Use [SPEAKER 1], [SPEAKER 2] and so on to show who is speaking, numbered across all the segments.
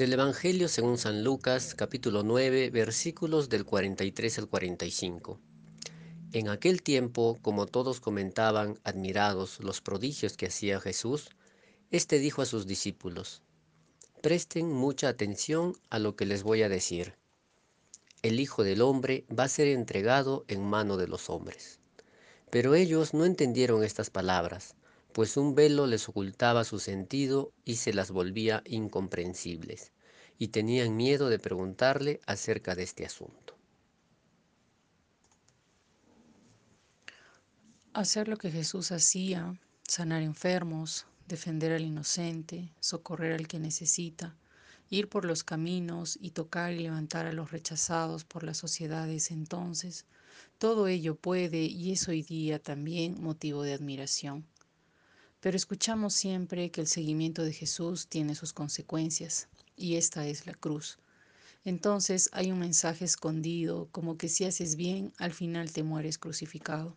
[SPEAKER 1] Del Evangelio según San Lucas, capítulo 9, versículos del 43 al 45. En aquel tiempo, como todos comentaban, admirados, los prodigios que hacía Jesús, éste dijo a sus discípulos, Presten mucha atención a lo que les voy a decir. El Hijo del Hombre va a ser entregado en mano de los hombres. Pero ellos no entendieron estas palabras pues un velo les ocultaba su sentido y se las volvía incomprensibles, y tenían miedo de preguntarle acerca de este asunto.
[SPEAKER 2] Hacer lo que Jesús hacía, sanar enfermos, defender al inocente, socorrer al que necesita, ir por los caminos y tocar y levantar a los rechazados por las sociedades entonces, todo ello puede y es hoy día también motivo de admiración. Pero escuchamos siempre que el seguimiento de Jesús tiene sus consecuencias, y esta es la cruz. Entonces hay un mensaje escondido, como que si haces bien, al final te mueres crucificado.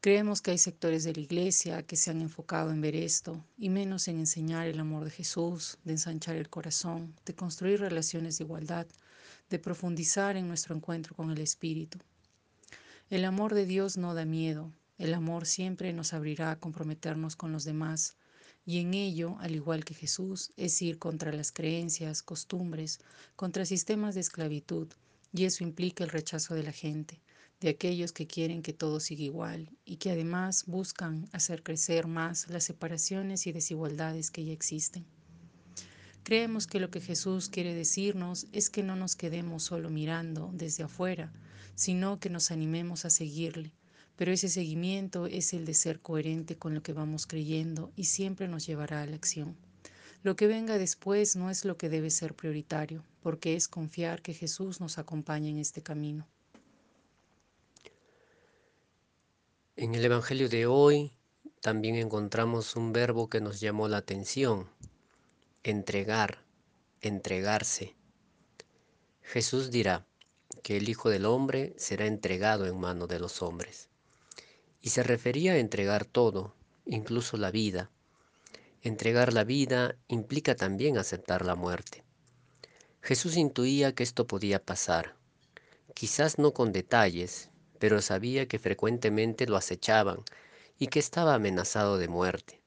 [SPEAKER 2] Creemos que hay sectores de la iglesia que se han enfocado en ver esto, y menos en enseñar el amor de Jesús, de ensanchar el corazón, de construir relaciones de igualdad, de profundizar en nuestro encuentro con el Espíritu. El amor de Dios no da miedo, el amor siempre nos abrirá a comprometernos con los demás y en ello, al igual que Jesús, es ir contra las creencias, costumbres, contra sistemas de esclavitud, y eso implica el rechazo de la gente, de aquellos que quieren que todo siga igual y que además buscan hacer crecer más las separaciones y desigualdades que ya existen. Creemos que lo que Jesús quiere decirnos es que no nos quedemos solo mirando desde afuera, sino que nos animemos a seguirle, pero ese seguimiento es el de ser coherente con lo que vamos creyendo y siempre nos llevará a la acción. Lo que venga después no es lo que debe ser prioritario, porque es confiar que Jesús nos acompaña en este camino.
[SPEAKER 1] En el Evangelio de hoy también encontramos un verbo que nos llamó la atención, entregar, entregarse. Jesús dirá que el Hijo del Hombre será entregado en mano de los hombres y se refería a entregar todo, incluso la vida. Entregar la vida implica también aceptar la muerte. Jesús intuía que esto podía pasar, quizás no con detalles, pero sabía que frecuentemente lo acechaban y que estaba amenazado de muerte.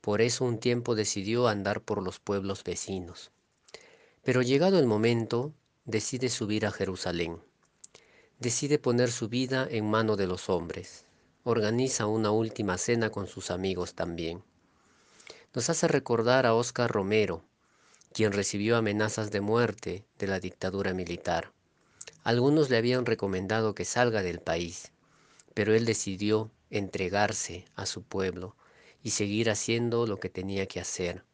[SPEAKER 1] Por eso un tiempo decidió andar por los pueblos vecinos. Pero llegado el momento, decide subir a Jerusalén. Decide poner su vida en mano de los hombres, organiza una última cena con sus amigos también. Nos hace recordar a Óscar Romero, quien recibió amenazas de muerte de la dictadura militar. Algunos le habían recomendado que salga del país, pero él decidió entregarse a su pueblo y seguir haciendo lo que tenía que hacer.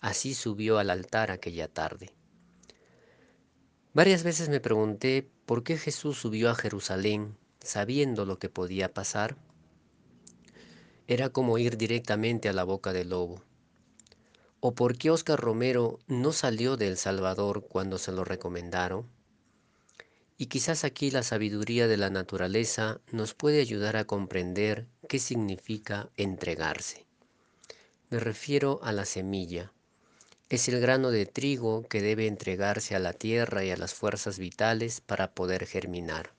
[SPEAKER 1] Así subió al altar aquella tarde. Varias veces me pregunté por qué Jesús subió a Jerusalén sabiendo lo que podía pasar. Era como ir directamente a la boca del lobo. ¿O por qué Oscar Romero no salió de El Salvador cuando se lo recomendaron? Y quizás aquí la sabiduría de la naturaleza nos puede ayudar a comprender qué significa entregarse. Me refiero a la semilla. Es el grano de trigo que debe entregarse a la tierra y a las fuerzas vitales para poder germinar.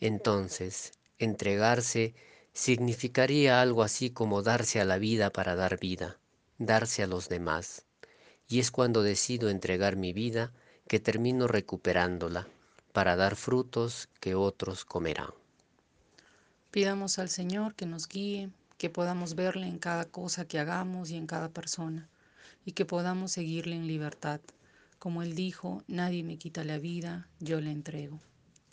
[SPEAKER 1] Entonces, entregarse significaría algo así como darse a la vida para dar vida, darse a los demás. Y es cuando decido entregar mi vida que termino recuperándola para dar frutos que otros comerán.
[SPEAKER 2] Pidamos al Señor que nos guíe, que podamos verle en cada cosa que hagamos y en cada persona, y que podamos seguirle en libertad. Como Él dijo, nadie me quita la vida, yo le entrego.